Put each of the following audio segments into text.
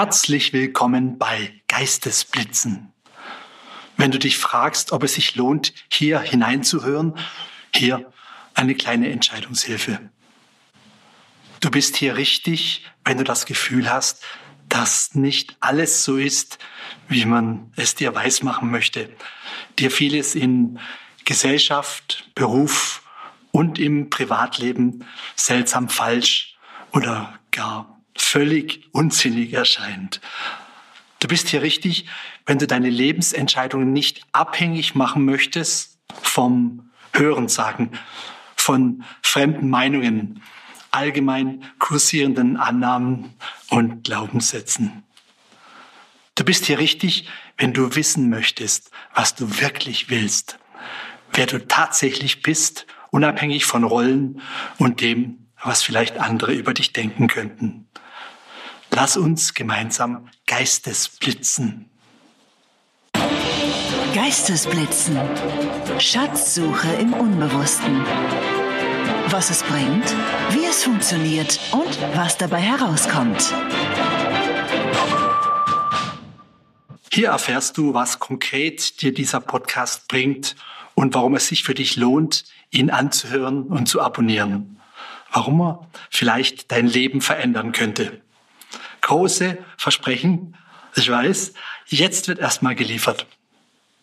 Herzlich willkommen bei Geistesblitzen. Wenn du dich fragst, ob es sich lohnt, hier hineinzuhören, hier eine kleine Entscheidungshilfe. Du bist hier richtig, wenn du das Gefühl hast, dass nicht alles so ist, wie man es dir weismachen möchte. Dir vieles in Gesellschaft, Beruf und im Privatleben seltsam falsch oder gar völlig unsinnig erscheint. Du bist hier richtig, wenn du deine Lebensentscheidungen nicht abhängig machen möchtest vom Hörensagen, von fremden Meinungen, allgemein kursierenden Annahmen und Glaubenssätzen. Du bist hier richtig, wenn du wissen möchtest, was du wirklich willst, wer du tatsächlich bist, unabhängig von Rollen und dem, was vielleicht andere über dich denken könnten. Lass uns gemeinsam Geistesblitzen. Geistesblitzen. Schatzsuche im Unbewussten. Was es bringt, wie es funktioniert und was dabei herauskommt. Hier erfährst du, was konkret dir dieser Podcast bringt und warum es sich für dich lohnt, ihn anzuhören und zu abonnieren. Warum er vielleicht dein Leben verändern könnte. Große Versprechen, ich weiß, jetzt wird erstmal geliefert.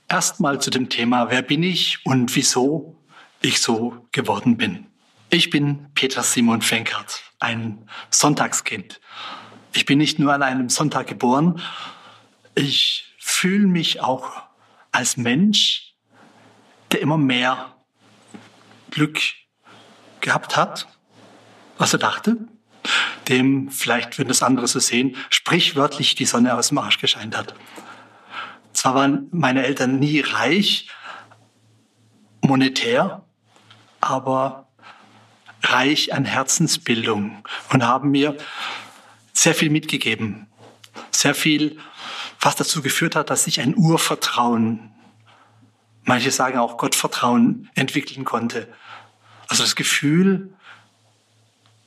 Erstmal zu dem Thema, wer bin ich und wieso ich so geworden bin. Ich bin Peter Simon Fenkert, ein Sonntagskind. Ich bin nicht nur an einem Sonntag geboren, ich fühle mich auch als Mensch, der immer mehr Glück gehabt hat, was er dachte, dem, vielleicht würden das andere so sehen, sprichwörtlich die Sonne aus dem Arsch gescheint hat. Zwar waren meine Eltern nie reich, monetär, aber reich an Herzensbildung und haben mir sehr viel mitgegeben. Sehr viel, was dazu geführt hat, dass ich ein Urvertrauen, manche sagen auch Gottvertrauen entwickeln konnte. Also das Gefühl,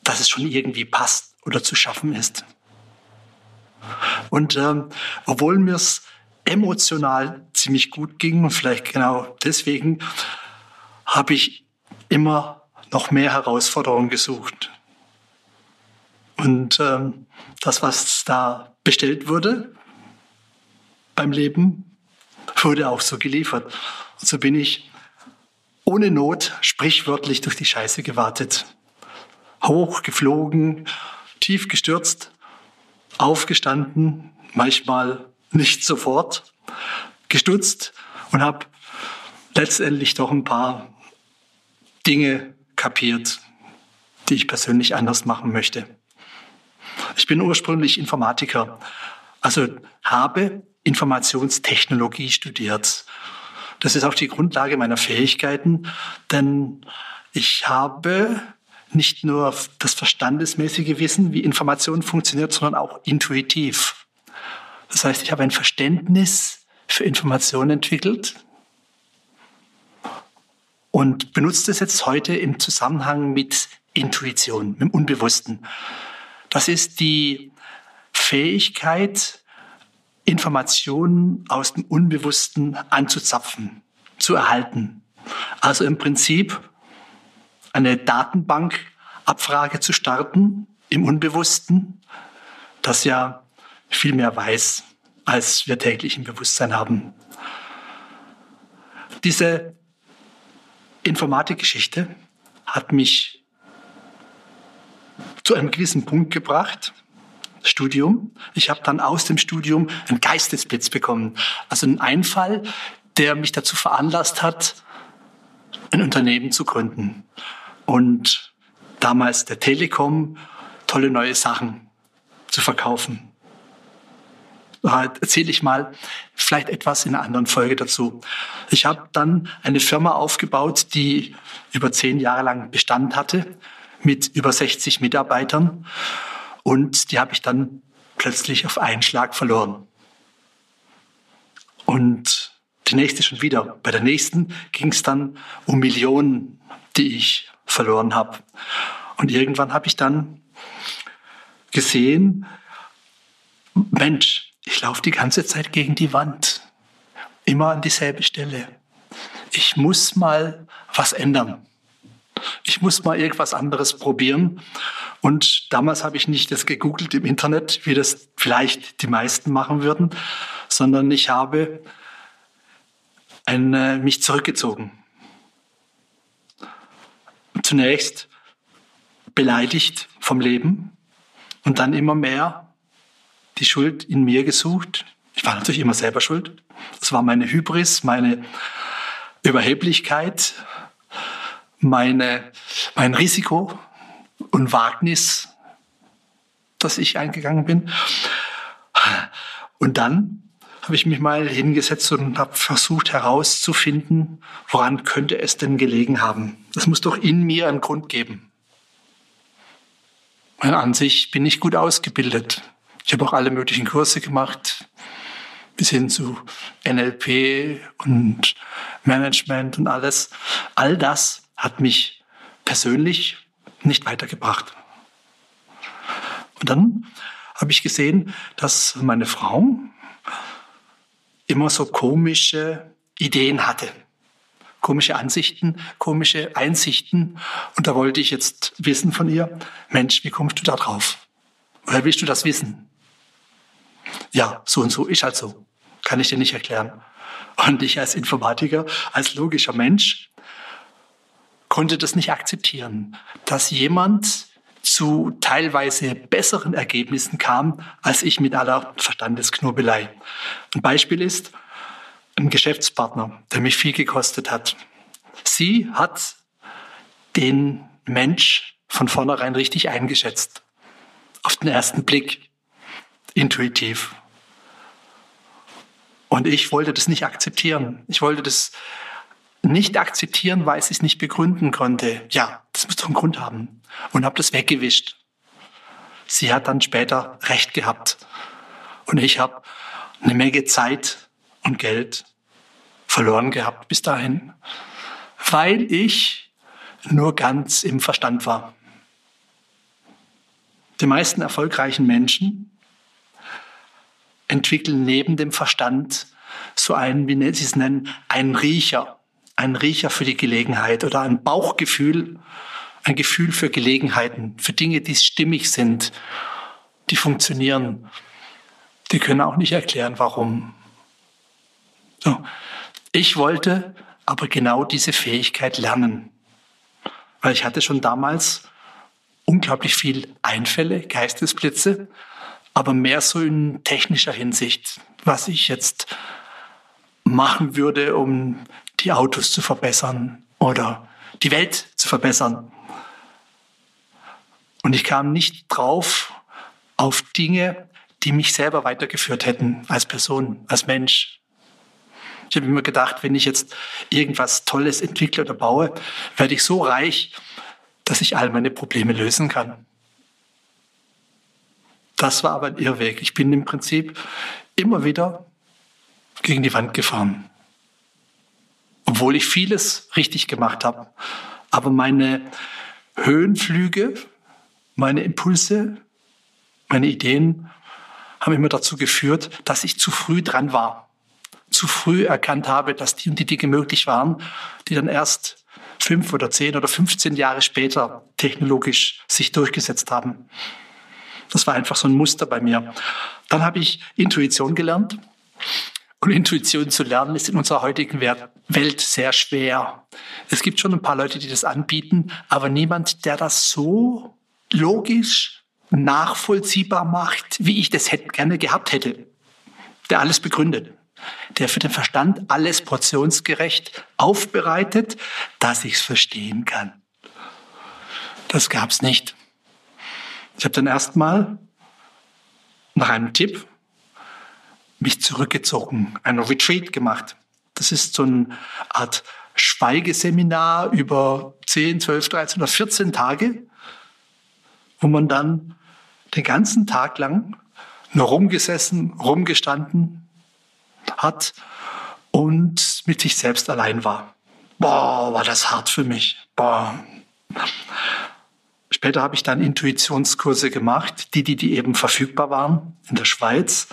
dass es schon irgendwie passt oder zu schaffen ist. Und ähm, obwohl mir es emotional ziemlich gut ging und vielleicht genau deswegen habe ich immer noch mehr Herausforderungen gesucht. Und ähm, das, was da bestellt wurde beim Leben, wurde auch so geliefert. Und so bin ich ohne Not sprichwörtlich durch die Scheiße gewartet hoch geflogen, tief gestürzt, aufgestanden, manchmal nicht sofort, gestutzt und habe letztendlich doch ein paar Dinge kapiert, die ich persönlich anders machen möchte. Ich bin ursprünglich Informatiker, also habe Informationstechnologie studiert. Das ist auch die Grundlage meiner Fähigkeiten, denn ich habe nicht nur das verstandesmäßige Wissen, wie Information funktioniert, sondern auch intuitiv. Das heißt, ich habe ein Verständnis für Information entwickelt und benutze es jetzt heute im Zusammenhang mit Intuition, mit dem Unbewussten. Das ist die Fähigkeit, Informationen aus dem Unbewussten anzuzapfen, zu erhalten. Also im Prinzip eine Datenbankabfrage zu starten im Unbewussten, das ja viel mehr weiß, als wir täglich im Bewusstsein haben. Diese Informatikgeschichte hat mich zu einem gewissen Punkt gebracht, Studium. Ich habe dann aus dem Studium einen Geistesblitz bekommen, also einen Einfall, der mich dazu veranlasst hat, ein Unternehmen zu gründen und damals der Telekom tolle neue Sachen zu verkaufen. Da erzähle ich mal vielleicht etwas in einer anderen Folge dazu. Ich habe dann eine Firma aufgebaut, die über zehn Jahre lang Bestand hatte, mit über 60 Mitarbeitern. Und die habe ich dann plötzlich auf einen Schlag verloren. Und die nächste schon wieder. Bei der nächsten ging es dann um Millionen, die ich verloren habe. Und irgendwann habe ich dann gesehen, Mensch, ich laufe die ganze Zeit gegen die Wand. Immer an dieselbe Stelle. Ich muss mal was ändern. Ich muss mal irgendwas anderes probieren. Und damals habe ich nicht das gegoogelt im Internet, wie das vielleicht die meisten machen würden, sondern ich habe ein, äh, mich zurückgezogen. Zunächst beleidigt vom Leben und dann immer mehr die Schuld in mir gesucht. Ich war natürlich immer selber schuld. Das war meine Hybris, meine Überheblichkeit, meine, mein Risiko und Wagnis, dass ich eingegangen bin. Und dann habe ich mich mal hingesetzt und habe versucht herauszufinden, woran könnte es denn gelegen haben. Das muss doch in mir einen Grund geben. Und an sich bin ich gut ausgebildet. Ich habe auch alle möglichen Kurse gemacht, bis hin zu NLP und Management und alles. All das hat mich persönlich nicht weitergebracht. Und dann habe ich gesehen, dass meine Frau immer so komische Ideen hatte. Komische Ansichten, komische Einsichten. Und da wollte ich jetzt wissen von ihr, Mensch, wie kommst du da drauf? Woher willst du das wissen? Ja, so und so ist halt so. Kann ich dir nicht erklären. Und ich als Informatiker, als logischer Mensch, konnte das nicht akzeptieren, dass jemand zu teilweise besseren Ergebnissen kam, als ich mit aller Verstandesknobelei. Ein Beispiel ist ein Geschäftspartner, der mich viel gekostet hat. Sie hat den Mensch von vornherein richtig eingeschätzt. Auf den ersten Blick. Intuitiv. Und ich wollte das nicht akzeptieren. Ich wollte das nicht akzeptieren, weil sie es nicht begründen konnte. Ja, das muss doch einen Grund haben. Und habe das weggewischt. Sie hat dann später recht gehabt. Und ich habe eine Menge Zeit und Geld verloren gehabt bis dahin, weil ich nur ganz im Verstand war. Die meisten erfolgreichen Menschen entwickeln neben dem Verstand so einen, wie sie es nennen, einen Riecher ein Riecher für die Gelegenheit oder ein Bauchgefühl, ein Gefühl für Gelegenheiten, für Dinge, die stimmig sind, die funktionieren. Die können auch nicht erklären, warum. So. Ich wollte aber genau diese Fähigkeit lernen, weil ich hatte schon damals unglaublich viel Einfälle, Geistesblitze, aber mehr so in technischer Hinsicht, was ich jetzt machen würde, um die Autos zu verbessern oder die Welt zu verbessern. Und ich kam nicht drauf auf Dinge, die mich selber weitergeführt hätten als Person, als Mensch. Ich habe immer gedacht, wenn ich jetzt irgendwas Tolles entwickle oder baue, werde ich so reich, dass ich all meine Probleme lösen kann. Das war aber ein Irrweg. Ich bin im Prinzip immer wieder gegen die Wand gefahren obwohl ich vieles richtig gemacht habe. Aber meine Höhenflüge, meine Impulse, meine Ideen haben immer dazu geführt, dass ich zu früh dran war. Zu früh erkannt habe, dass die und die Dinge möglich waren, die dann erst fünf oder zehn oder 15 Jahre später technologisch sich durchgesetzt haben. Das war einfach so ein Muster bei mir. Dann habe ich Intuition gelernt. Und Intuition zu lernen ist in unserer heutigen Welt sehr schwer. Es gibt schon ein paar Leute, die das anbieten, aber niemand, der das so logisch nachvollziehbar macht, wie ich das hätte, gerne gehabt hätte. Der alles begründet. Der für den Verstand alles portionsgerecht aufbereitet, dass ich es verstehen kann. Das gab's nicht. Ich habe dann erstmal nach einem Tipp mich zurückgezogen, ein Retreat gemacht. Das ist so eine Art Schweigeseminar über 10, 12, 13 oder 14 Tage, wo man dann den ganzen Tag lang nur rumgesessen, rumgestanden hat und mit sich selbst allein war. Boah, war das hart für mich. Boah. Später habe ich dann Intuitionskurse gemacht, die, die, die eben verfügbar waren in der Schweiz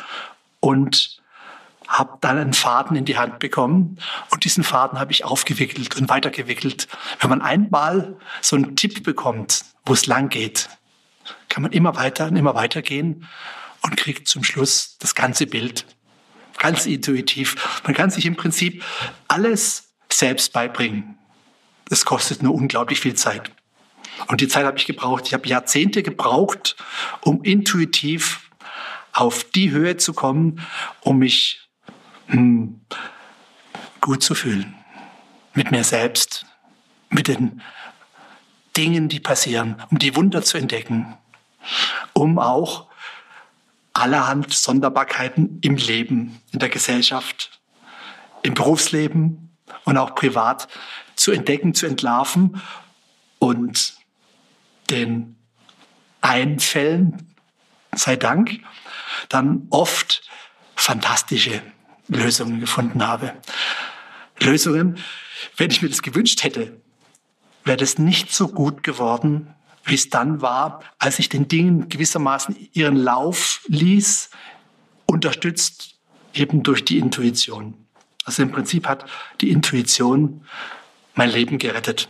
und habe dann einen Faden in die Hand bekommen und diesen Faden habe ich aufgewickelt und weitergewickelt. Wenn man einmal so einen Tipp bekommt, wo es lang geht, kann man immer weiter und immer weiter gehen und kriegt zum Schluss das ganze Bild. Ganz intuitiv. Man kann sich im Prinzip alles selbst beibringen. Das kostet nur unglaublich viel Zeit. Und die Zeit habe ich gebraucht. Ich habe Jahrzehnte gebraucht, um intuitiv auf die Höhe zu kommen, um mich gut zu fühlen. Mit mir selbst, mit den Dingen, die passieren, um die Wunder zu entdecken, um auch allerhand Sonderbarkeiten im Leben, in der Gesellschaft, im Berufsleben und auch privat zu entdecken, zu entlarven und den Einfällen, sei Dank, dann oft fantastische Lösungen gefunden habe. Lösungen, wenn ich mir das gewünscht hätte, wäre das nicht so gut geworden, wie es dann war, als ich den Dingen gewissermaßen ihren Lauf ließ, unterstützt eben durch die Intuition. Also im Prinzip hat die Intuition mein Leben gerettet.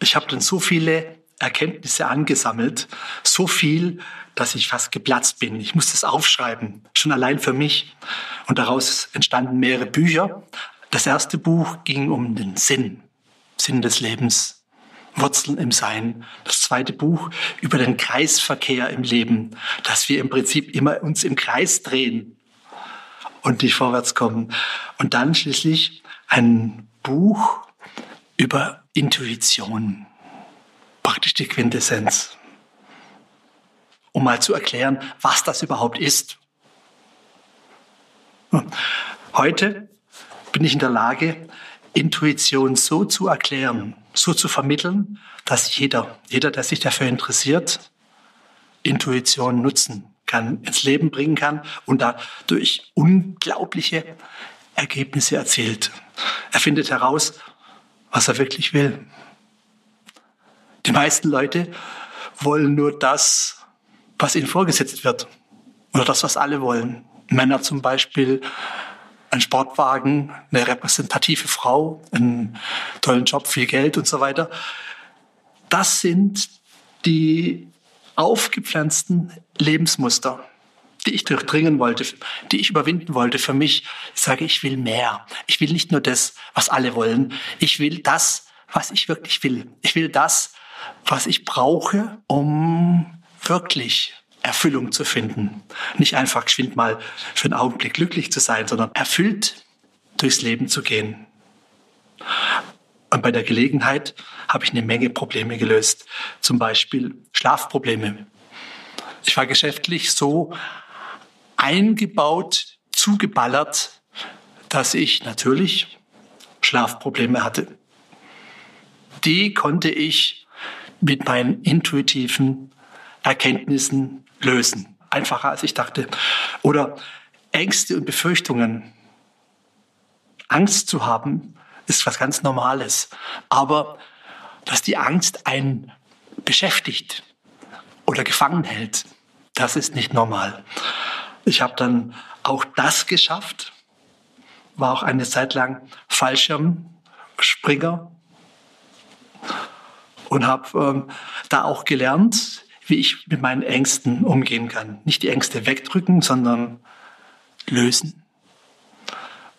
Ich habe dann so viele Erkenntnisse angesammelt, so viel, dass ich fast geplatzt bin. Ich musste es aufschreiben, schon allein für mich. Und daraus entstanden mehrere Bücher. Das erste Buch ging um den Sinn, Sinn des Lebens, Wurzeln im Sein. Das zweite Buch über den Kreisverkehr im Leben, dass wir im Prinzip immer uns im Kreis drehen und nicht vorwärts kommen. Und dann schließlich ein Buch über Intuition praktisch die Quintessenz, um mal zu erklären, was das überhaupt ist. Heute bin ich in der Lage, Intuition so zu erklären, so zu vermitteln, dass jeder, jeder, der sich dafür interessiert, Intuition nutzen kann, ins Leben bringen kann und dadurch unglaubliche Ergebnisse erzielt. Er findet heraus, was er wirklich will. Die meisten Leute wollen nur das, was ihnen vorgesetzt wird. Oder das, was alle wollen. Männer zum Beispiel ein Sportwagen, eine repräsentative Frau, einen tollen Job, viel Geld und so weiter. Das sind die aufgepflanzten Lebensmuster, die ich durchdringen wollte, die ich überwinden wollte für mich. Ich sage, ich will mehr. Ich will nicht nur das, was alle wollen. Ich will das, was ich wirklich will. Ich will das, was ich brauche, um wirklich Erfüllung zu finden. Nicht einfach geschwind mal für einen Augenblick glücklich zu sein, sondern erfüllt durchs Leben zu gehen. Und bei der Gelegenheit habe ich eine Menge Probleme gelöst. Zum Beispiel Schlafprobleme. Ich war geschäftlich so eingebaut, zugeballert, dass ich natürlich Schlafprobleme hatte. Die konnte ich mit meinen intuitiven Erkenntnissen lösen. Einfacher als ich dachte. Oder Ängste und Befürchtungen. Angst zu haben ist was ganz Normales. Aber dass die Angst einen beschäftigt oder gefangen hält, das ist nicht normal. Ich habe dann auch das geschafft, war auch eine Zeit lang Fallschirmspringer und habe ähm, da auch gelernt, wie ich mit meinen Ängsten umgehen kann. Nicht die Ängste wegdrücken, sondern lösen.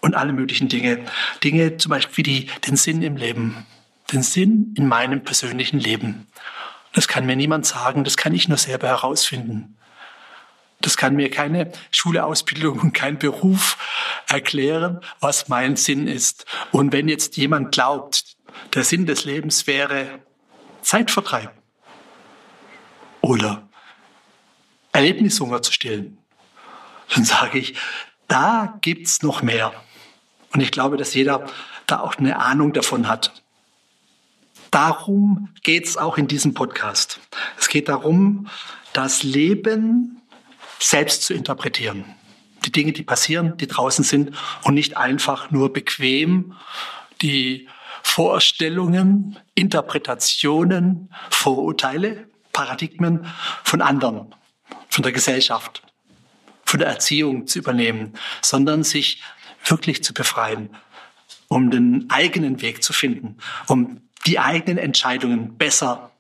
Und alle möglichen Dinge. Dinge zum Beispiel wie die, den Sinn im Leben. Den Sinn in meinem persönlichen Leben. Das kann mir niemand sagen, das kann ich nur selber herausfinden. Das kann mir keine Schule, Ausbildung und kein Beruf erklären, was mein Sinn ist. Und wenn jetzt jemand glaubt, der Sinn des Lebens wäre Zeitvertreib oder Erlebnishunger zu stillen, dann sage ich, da gibt's noch mehr. Und ich glaube, dass jeder da auch eine Ahnung davon hat. Darum geht's auch in diesem Podcast. Es geht darum, das Leben selbst zu interpretieren. Die Dinge, die passieren, die draußen sind und nicht einfach nur bequem die Vorstellungen, Interpretationen, Vorurteile, Paradigmen von anderen, von der Gesellschaft, von der Erziehung zu übernehmen, sondern sich wirklich zu befreien, um den eigenen Weg zu finden, um die eigenen Entscheidungen besser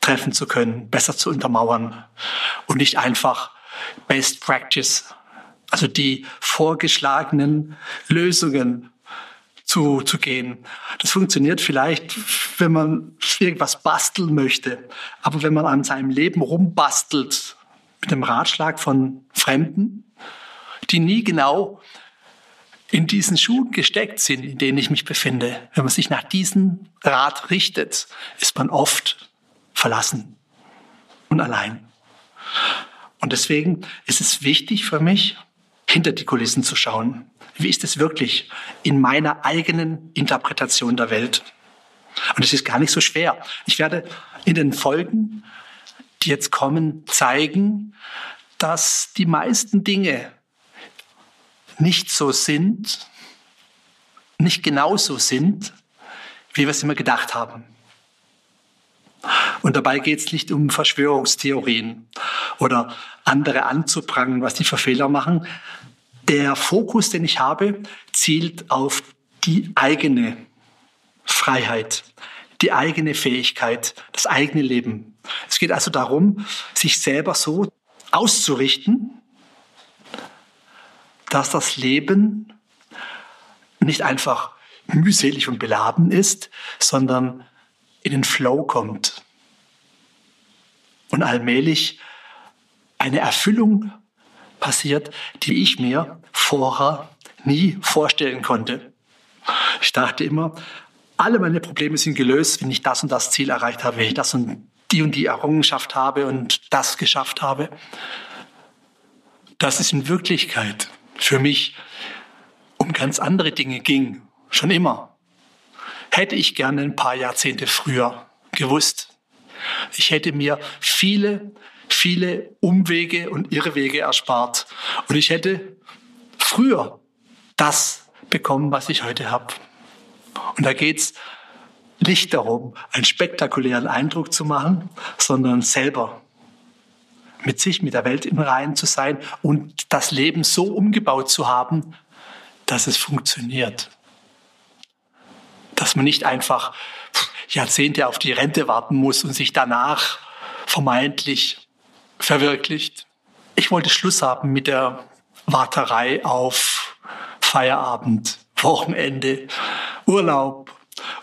treffen zu können, besser zu untermauern und nicht einfach Best Practice, also die vorgeschlagenen Lösungen zu, zu gehen. Das funktioniert vielleicht, wenn man irgendwas basteln möchte. Aber wenn man an seinem Leben rumbastelt mit dem Ratschlag von Fremden, die nie genau in diesen Schuhen gesteckt sind, in denen ich mich befinde, wenn man sich nach diesem Rat richtet, ist man oft verlassen und allein. Und deswegen ist es wichtig für mich, hinter die Kulissen zu schauen. Wie ist es wirklich in meiner eigenen Interpretation der Welt? Und es ist gar nicht so schwer. Ich werde in den Folgen, die jetzt kommen, zeigen, dass die meisten Dinge nicht so sind, nicht genauso sind, wie wir es immer gedacht haben. Und dabei geht es nicht um Verschwörungstheorien oder andere anzuprangen, was die für Fehler machen. Der Fokus, den ich habe, zielt auf die eigene Freiheit, die eigene Fähigkeit, das eigene Leben. Es geht also darum, sich selber so auszurichten, dass das Leben nicht einfach mühselig und beladen ist, sondern in den Flow kommt und allmählich eine Erfüllung passiert, die ich mir vorher nie vorstellen konnte. Ich dachte immer, alle meine Probleme sind gelöst, wenn ich das und das Ziel erreicht habe, wenn ich das und die und die Errungenschaft habe und das geschafft habe. Das ist in Wirklichkeit für mich um ganz andere Dinge ging, schon immer. Hätte ich gerne ein paar Jahrzehnte früher gewusst. Ich hätte mir viele, viele Umwege und Irrwege erspart. Und ich hätte früher das bekommen, was ich heute habe. Und da geht's nicht darum, einen spektakulären Eindruck zu machen, sondern selber mit sich, mit der Welt im Reinen zu sein und das Leben so umgebaut zu haben, dass es funktioniert. Dass man nicht einfach Jahrzehnte auf die Rente warten muss und sich danach vermeintlich verwirklicht. Ich wollte Schluss haben mit der Warterei auf Feierabend, Wochenende, Urlaub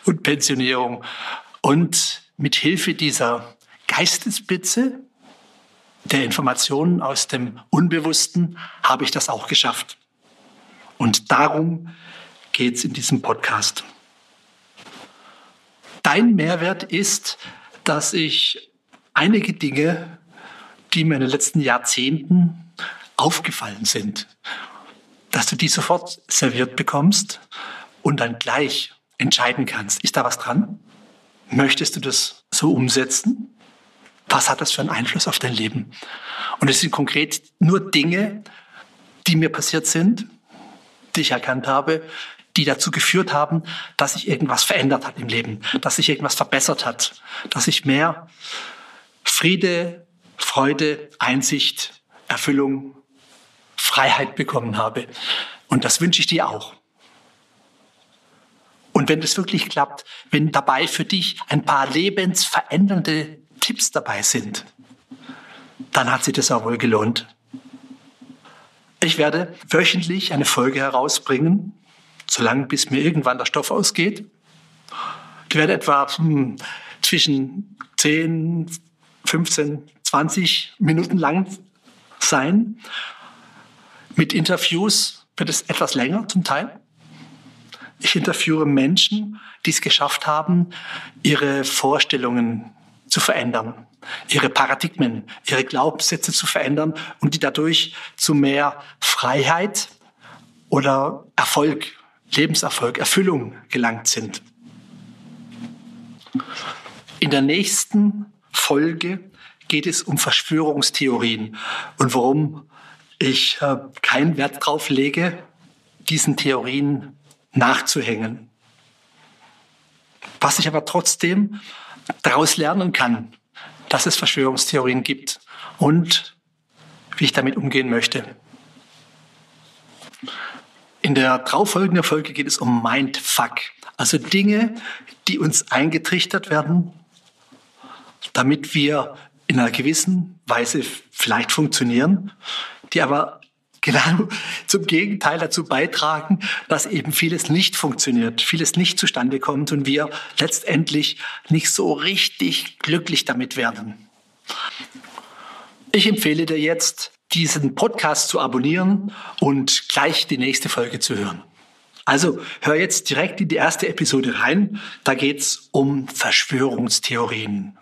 und Pensionierung. Und mit Hilfe dieser Geistesblitze der Informationen aus dem Unbewussten habe ich das auch geschafft. Und darum geht es in diesem Podcast. Dein Mehrwert ist, dass ich einige Dinge, die mir in den letzten Jahrzehnten aufgefallen sind, dass du die sofort serviert bekommst und dann gleich entscheiden kannst. Ist da was dran? Möchtest du das so umsetzen? Was hat das für einen Einfluss auf dein Leben? Und es sind konkret nur Dinge, die mir passiert sind, die ich erkannt habe, die dazu geführt haben, dass sich irgendwas verändert hat im Leben, dass sich irgendwas verbessert hat, dass ich mehr Friede, Freude, Einsicht, Erfüllung, Freiheit bekommen habe. Und das wünsche ich dir auch. Und wenn das wirklich klappt, wenn dabei für dich ein paar lebensverändernde Tipps dabei sind, dann hat sich das auch wohl gelohnt. Ich werde wöchentlich eine Folge herausbringen, solange bis mir irgendwann der Stoff ausgeht. Die werde etwa hm, zwischen 10, 15, 20 Minuten lang sein. Mit Interviews wird es etwas länger zum Teil. Ich interviewe Menschen, die es geschafft haben, ihre Vorstellungen zu verändern, ihre Paradigmen, ihre Glaubenssätze zu verändern und die dadurch zu mehr Freiheit oder Erfolg, Lebenserfolg, Erfüllung gelangt sind. In der nächsten Folge geht es um Verschwörungstheorien und warum ich äh, keinen Wert drauf lege, diesen Theorien nachzuhängen. Was ich aber trotzdem daraus lernen kann, dass es Verschwörungstheorien gibt und wie ich damit umgehen möchte. In der darauffolgenden Folge geht es um Mindfuck, also Dinge, die uns eingetrichtert werden, damit wir in einer gewissen Weise vielleicht funktionieren, die aber genau zum Gegenteil dazu beitragen, dass eben vieles nicht funktioniert, vieles nicht zustande kommt und wir letztendlich nicht so richtig glücklich damit werden. Ich empfehle dir jetzt, diesen Podcast zu abonnieren und gleich die nächste Folge zu hören. Also hör jetzt direkt in die erste Episode rein. Da geht's um Verschwörungstheorien.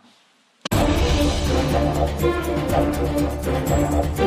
Musik